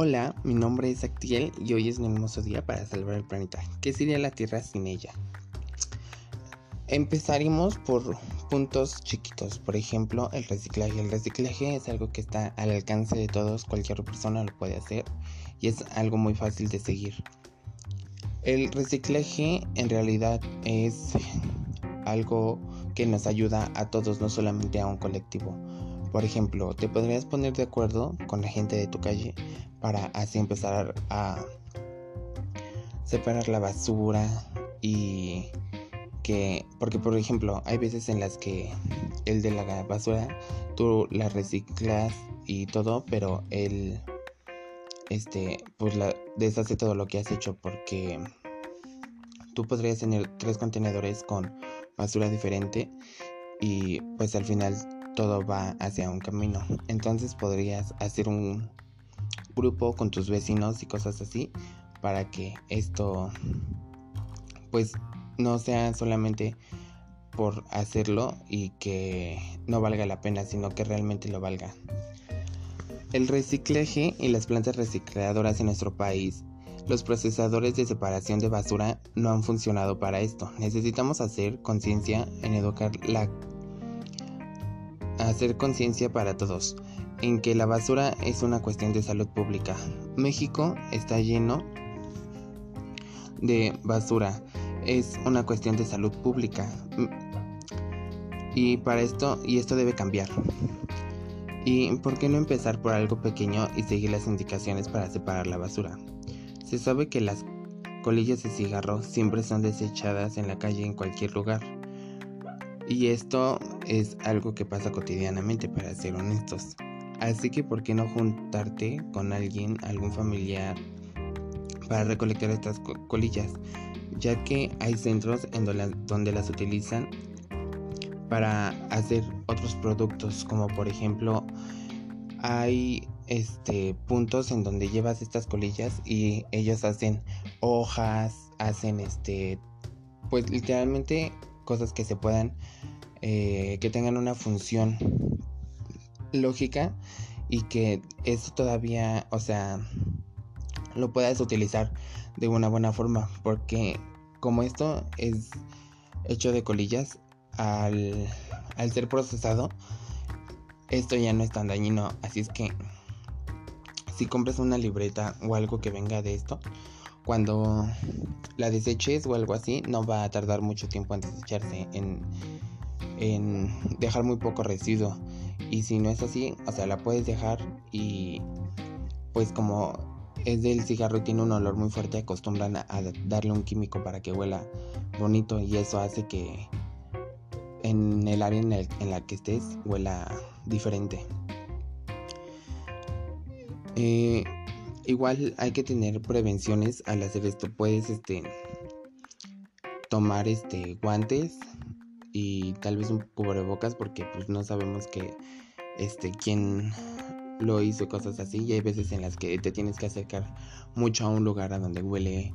Hola, mi nombre es Actiel y hoy es un hermoso día para salvar el planeta. ¿Qué sería la Tierra sin ella? Empezaremos por puntos chiquitos, por ejemplo, el reciclaje. El reciclaje es algo que está al alcance de todos, cualquier persona lo puede hacer y es algo muy fácil de seguir. El reciclaje en realidad es algo que nos ayuda a todos, no solamente a un colectivo. Por ejemplo, te podrías poner de acuerdo con la gente de tu calle para así empezar a separar la basura y que, porque por ejemplo, hay veces en las que el de la basura tú la reciclas y todo, pero él este pues deshace todo lo que has hecho porque tú podrías tener tres contenedores con basura diferente y pues al final todo va hacia un camino. Entonces podrías hacer un grupo con tus vecinos y cosas así para que esto pues no sea solamente por hacerlo y que no valga la pena, sino que realmente lo valga. El reciclaje y las plantas recicladoras en nuestro país, los procesadores de separación de basura no han funcionado para esto. Necesitamos hacer conciencia en educar la hacer conciencia para todos en que la basura es una cuestión de salud pública. México está lleno de basura. Es una cuestión de salud pública. Y para esto, y esto debe cambiar. ¿Y por qué no empezar por algo pequeño y seguir las indicaciones para separar la basura? Se sabe que las colillas de cigarro siempre son desechadas en la calle en cualquier lugar. Y esto es algo que pasa cotidianamente, para ser honestos. Así que, ¿por qué no juntarte con alguien, algún familiar, para recolectar estas colillas? Ya que hay centros en donde las utilizan para hacer otros productos, como por ejemplo, hay este puntos en donde llevas estas colillas y ellos hacen hojas, hacen este, pues literalmente cosas que se puedan, eh, que tengan una función lógica y que eso todavía, o sea, lo puedas utilizar de una buena forma, porque como esto es hecho de colillas, al, al ser procesado, esto ya no es tan dañino, así es que si compras una libreta o algo que venga de esto, cuando la deseches o algo así, no va a tardar mucho tiempo en desecharse, en, dejar muy poco residuo. Y si no es así, o sea, la puedes dejar y pues como es del cigarro y tiene un olor muy fuerte, acostumbran a, darle un químico para que huela bonito y eso hace que en el área en, en la que estés huela diferente. Eh, igual hay que tener prevenciones al hacer esto. Puedes este tomar este guantes y tal vez un cubrebocas porque pues no sabemos que este quién lo hizo cosas así y hay veces en las que te tienes que acercar mucho a un lugar a donde huele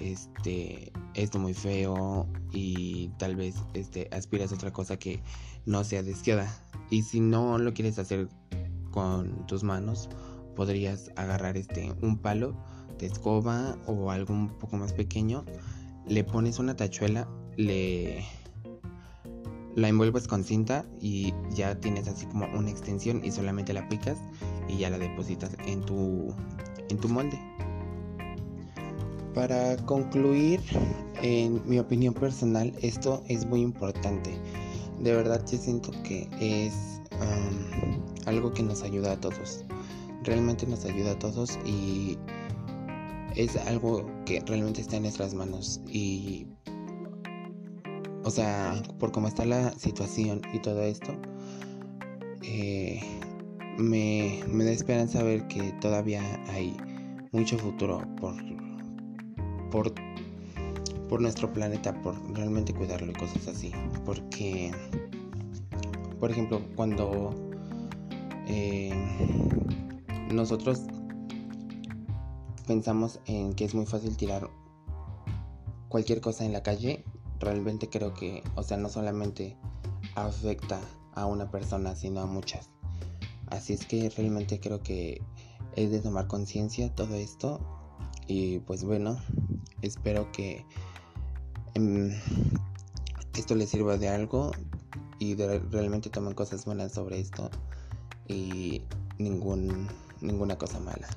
este esto muy feo y tal vez este aspiras a otra cosa que no sea deseada y si no lo quieres hacer con tus manos podrías agarrar este un palo de escoba o algo un poco más pequeño, le pones una tachuela, le la envuelves con cinta y ya tienes así como una extensión y solamente la picas y ya la depositas en tu en tu molde. Para concluir, en mi opinión personal, esto es muy importante. De verdad yo siento que es algo que nos ayuda a todos realmente nos ayuda a todos y es algo que realmente está en nuestras manos. Y o sea por cómo está la situación y todo esto eh, me, me da esperanza ver que todavía hay mucho futuro por por por nuestro planeta por realmente cuidarlo y cosas así. Porque por ejemplo cuando eh, nosotros pensamos en que es muy fácil tirar cualquier cosa en la calle, realmente creo que, o sea, no solamente afecta a una persona, sino a muchas. Así es que realmente creo que es de tomar conciencia todo esto y pues bueno, espero que em, esto les sirva de algo y realmente tomen cosas buenas sobre esto y ningún, ninguna cosa mala.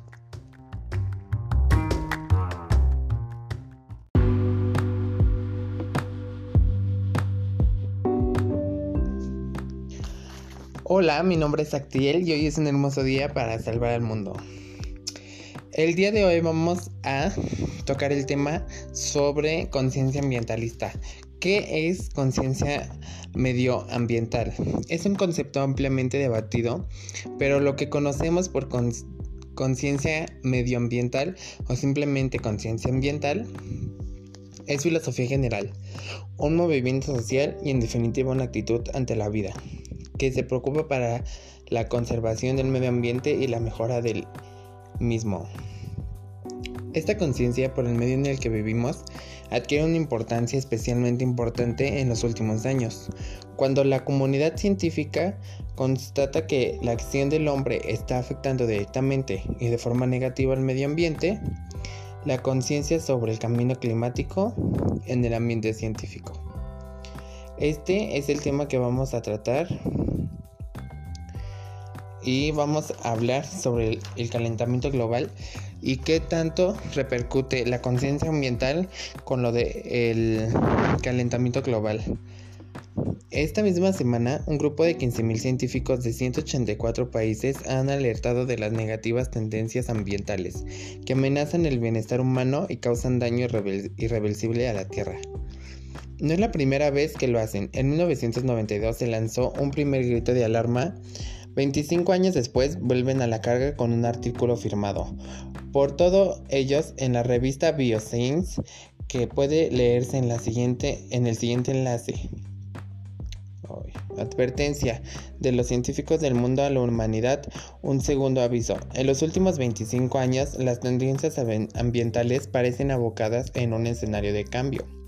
Hola, mi nombre es Actiel y hoy es un hermoso día para salvar al mundo. El día de hoy vamos a tocar el tema sobre conciencia ambientalista. ¿Qué es conciencia medioambiental? Es un concepto ampliamente debatido, pero lo que conocemos por conciencia medioambiental o simplemente conciencia ambiental es filosofía general, un movimiento social y en definitiva una actitud ante la vida que se preocupa para la conservación del medio ambiente y la mejora del mismo. Esta conciencia por el medio en el que vivimos adquiere una importancia especialmente importante en los últimos años, cuando la comunidad científica constata que la acción del hombre está afectando directamente y de forma negativa al medio ambiente, la conciencia sobre el camino climático en el ambiente científico. Este es el tema que vamos a tratar y vamos a hablar sobre el, calentamiento global y qué tanto repercute la conciencia ambiental con lo del calentamiento global. Esta misma semana, un grupo de 15.000 científicos de 184 países han alertado de las negativas tendencias ambientales que amenazan el bienestar humano y causan daño irreversible a la Tierra. No es la primera vez que lo hacen. En 1992 se lanzó un primer grito de alarma 25 años después vuelven a la carga con un artículo firmado por todos ellos en la revista Bioscience que puede leerse en el siguiente enlace. Advertencia de los científicos del mundo a la humanidad, un segundo aviso. En los últimos 25 años, las tendencias ambientales parecen abocadas en un escenario de cambio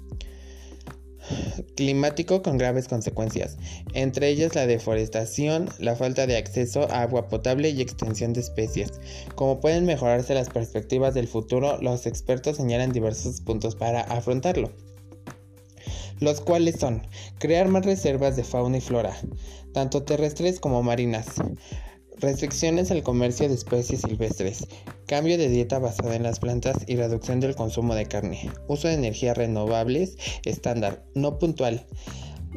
climático con graves consecuencias, entre ellas la deforestación, la falta de acceso a agua potable y extensión de especies. Como pueden mejorarse las perspectivas del futuro, los expertos señalan diversos puntos para afrontarlo los cuales son crear más reservas de fauna y flora, tanto terrestres como marinas, Restricciones al comercio de especies silvestres. Cambio de dieta basada en las plantas y reducción del consumo de carne. Uso de energías renovables estándar, no puntual.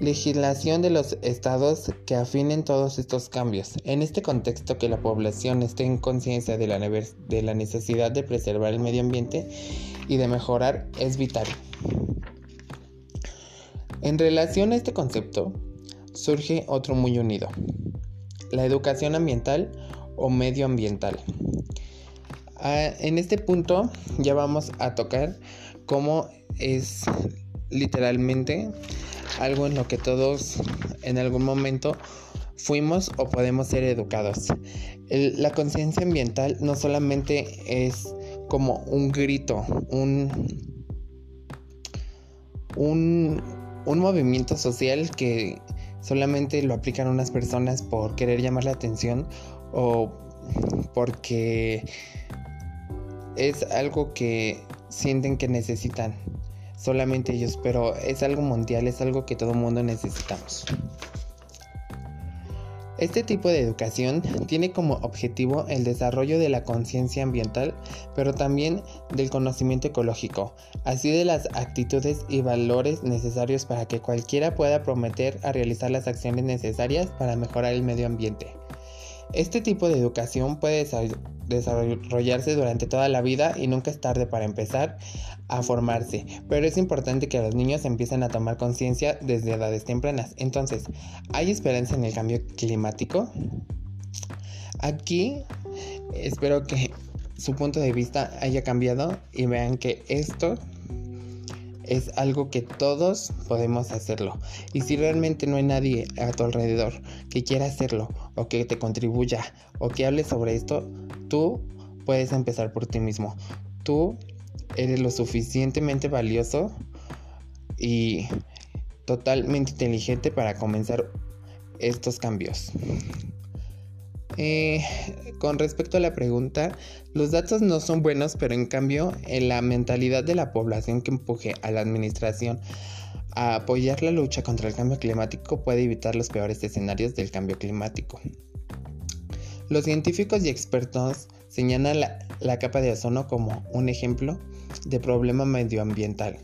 Legislación de los estados que afinen todos estos cambios. En este contexto que la población esté en conciencia de la, necesidad de preservar el medio ambiente y de mejorar es vital. En relación a este concepto, surge otro muy unido, la educación ambiental o medioambiental. Ah, en este punto ya vamos a tocar cómo es literalmente algo en lo que todos en algún momento fuimos o podemos ser educados. la conciencia ambiental no solamente es como un grito, un, un, un movimiento social que solamente lo aplican unas personas por querer llamar la atención o porque es algo que sienten que necesitan solamente ellos, pero es algo mundial, es algo que todo el mundo necesitamos. Este tipo de educación tiene como objetivo el desarrollo de la conciencia ambiental, pero también del conocimiento ecológico, así de las actitudes y valores necesarios para que cualquiera pueda prometer a realizar las acciones necesarias para mejorar el medio ambiente. Este tipo de educación puede desarrollarse durante toda la vida y nunca es tarde para empezar a formarse, pero es importante que los niños empiecen a tomar conciencia desde edades tempranas. Entonces, ¿hay esperanza en el cambio climático? Aquí espero que su punto de vista haya cambiado y vean que esto es algo que todos podemos hacerlo. Y si realmente no hay nadie a tu alrededor que quiera hacerlo o que te contribuya o que hable sobre esto, tú puedes empezar por ti mismo. Tú eres lo suficientemente valioso y totalmente inteligente para comenzar estos cambios. Eh, con respecto a la pregunta, los datos no son buenos, pero en cambio, en la mentalidad de la población que empuje a la administración a apoyar la lucha contra el cambio climático puede evitar los peores escenarios del cambio climático. Los científicos y expertos señalan la, la capa de ozono como un ejemplo de problema medioambiental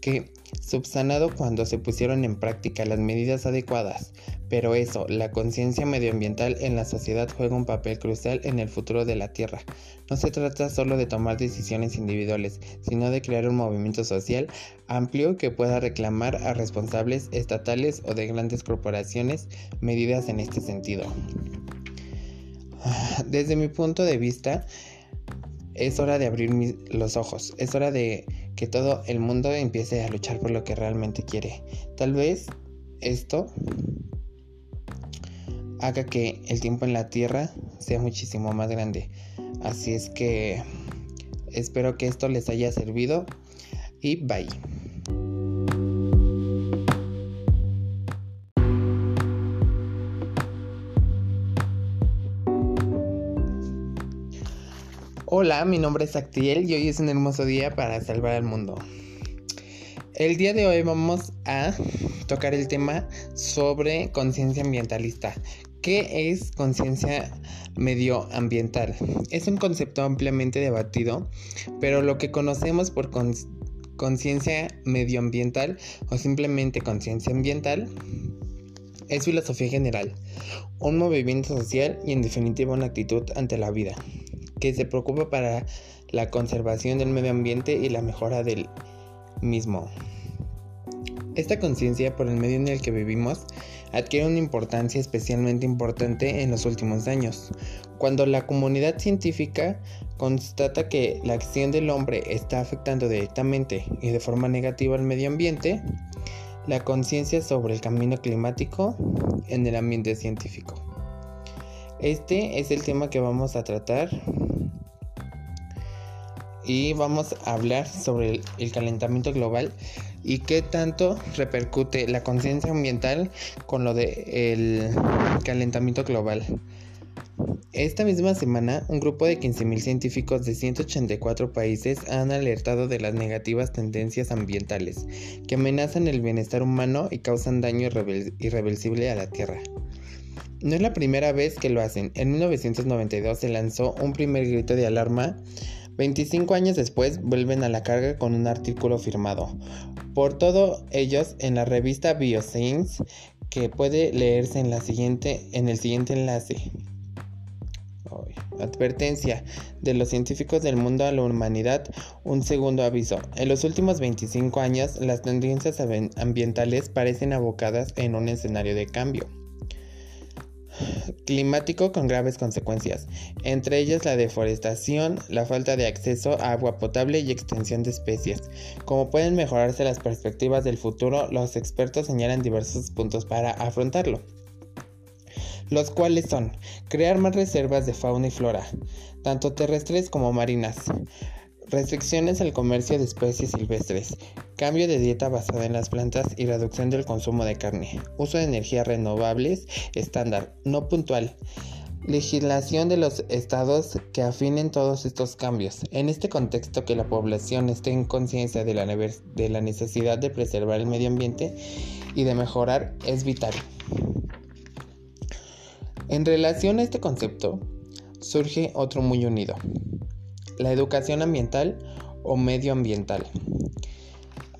que subsanado cuando se pusieron en práctica las medidas adecuadas, pero eso, la conciencia medioambiental en la sociedad juega un papel crucial en el futuro de la Tierra. No se trata solo de tomar decisiones individuales, sino de crear un movimiento social amplio que pueda reclamar a responsables estatales o de grandes corporaciones medidas en este sentido. Desde mi punto de vista, es hora de abrir los ojos, es hora de que todo el mundo empiece a luchar por lo que realmente quiere. Tal vez esto haga que el tiempo en la Tierra sea muchísimo más grande. Así es que espero que esto les haya servido y bye. Hola, mi nombre es Actiel y hoy es un hermoso día para salvar al mundo. El día de hoy vamos a tocar el tema sobre conciencia ambientalista. ¿Qué es conciencia medioambiental? Es un concepto ampliamente debatido, pero lo que conocemos por conciencia medioambiental o simplemente conciencia ambiental es filosofía general, un movimiento social y en definitiva una actitud ante la vida que se preocupa para la conservación del medio ambiente y la mejora del mismo. Esta conciencia por el medio en el que vivimos adquiere una importancia especialmente importante en los últimos años, cuando la comunidad científica constata que la acción del hombre está afectando directamente y de forma negativa al medio ambiente, la conciencia sobre el camino climático en el ambiente científico. Este es el tema que vamos a tratar y vamos a hablar sobre el, calentamiento global y qué tanto repercute la conciencia ambiental con lo del calentamiento global. Esta misma semana, un grupo de 15.000 científicos de 184 países han alertado de las negativas tendencias ambientales que amenazan el bienestar humano y causan daño irreversible a la Tierra. No es la primera vez que lo hacen. En 1992 se lanzó un primer grito de alarma 25 años después vuelven a la carga con un artículo firmado por todos ellos en la revista Bioscience que puede leerse en, en el siguiente enlace. Advertencia de los científicos del mundo a la humanidad. Un segundo aviso. En los últimos 25 años, las tendencias ambientales parecen abocadas en un escenario de cambio climático con graves consecuencias, entre ellas la deforestación, la falta de acceso a agua potable y extensión de especies. Como pueden mejorarse las perspectivas del futuro, los expertos señalan diversos puntos para afrontarlo los cuales son crear más reservas de fauna y flora, tanto terrestres como marinas, Restricciones al comercio de especies silvestres, cambio de dieta basada en las plantas y reducción del consumo de carne, uso de energías renovables estándar, no puntual, legislación de los estados que afinen todos estos cambios. En este contexto que la población esté en conciencia de, la, necesidad de preservar el medio ambiente y de mejorar es vital. En relación a este concepto, surge otro muy unido, la educación ambiental o medioambiental.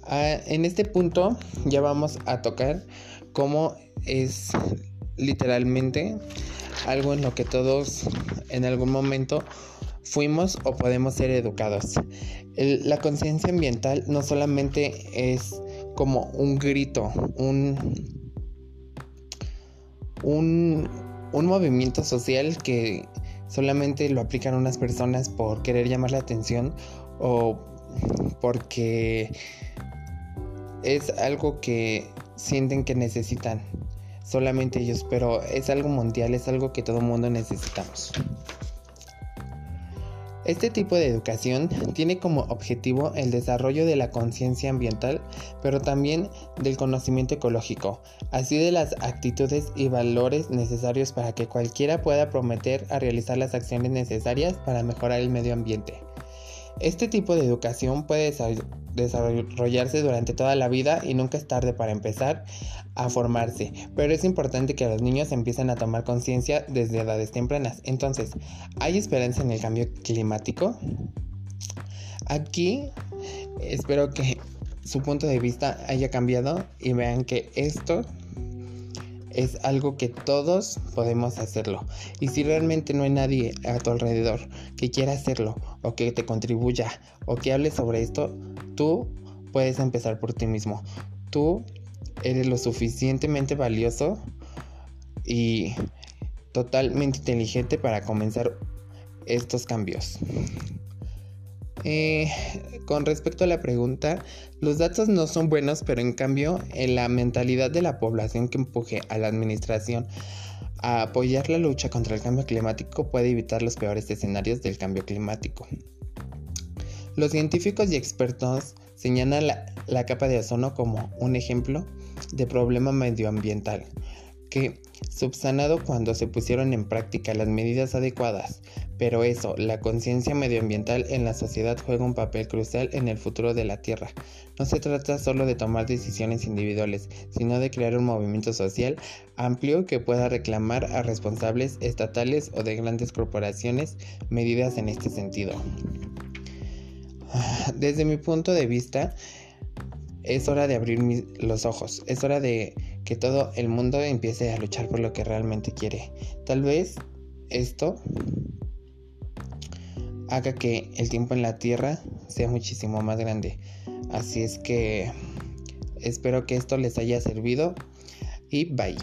Ah, en este punto ya vamos a tocar cómo es literalmente algo en lo que todos en algún momento fuimos o podemos ser educados. la conciencia ambiental no solamente es como un grito, un, un, un movimiento social que solamente lo aplican unas personas por querer llamar la atención o porque es algo que sienten que necesitan solamente ellos, pero es algo mundial, es algo que todo el mundo necesitamos. Este tipo de educación tiene como objetivo el desarrollo de la conciencia ambiental, pero también del conocimiento ecológico, así de las actitudes y valores necesarios para que cualquiera pueda prometer a realizar las acciones necesarias para mejorar el medio ambiente. Este tipo de educación puede desarrollarse durante toda la vida y nunca es tarde para empezar a formarse, pero es importante que los niños empiecen a tomar conciencia desde edades tempranas. Entonces, ¿hay esperanza en el cambio climático? Aquí espero que su punto de vista haya cambiado y vean que esto es algo que todos podemos hacerlo. Y si realmente no hay nadie a tu alrededor que quiera hacerlo o que te contribuya o que hable sobre esto, tú puedes empezar por ti mismo. Tú eres lo suficientemente valioso y totalmente inteligente para comenzar estos cambios. Eh, con respecto a la pregunta, los datos no son buenos, pero en cambio, en la mentalidad de la población que empuje a la administración a apoyar la lucha contra el cambio climático puede evitar los peores escenarios del cambio climático. Los científicos y expertos señalan la, la capa de ozono como un ejemplo de problema medioambiental que, subsanado cuando se pusieron en práctica las medidas adecuadas, pero eso, la conciencia medioambiental en la sociedad juega un papel crucial en el futuro de la Tierra. No se trata solo de tomar decisiones individuales, sino de crear un movimiento social amplio que pueda reclamar a responsables estatales o de grandes corporaciones medidas en este sentido. Desde mi punto de vista, es hora de abrir los ojos, es hora de que todo el mundo empiece a luchar por lo que realmente quiere. Tal vez esto haga que el tiempo en la Tierra sea muchísimo más grande. Así es que espero que esto les haya servido y bye.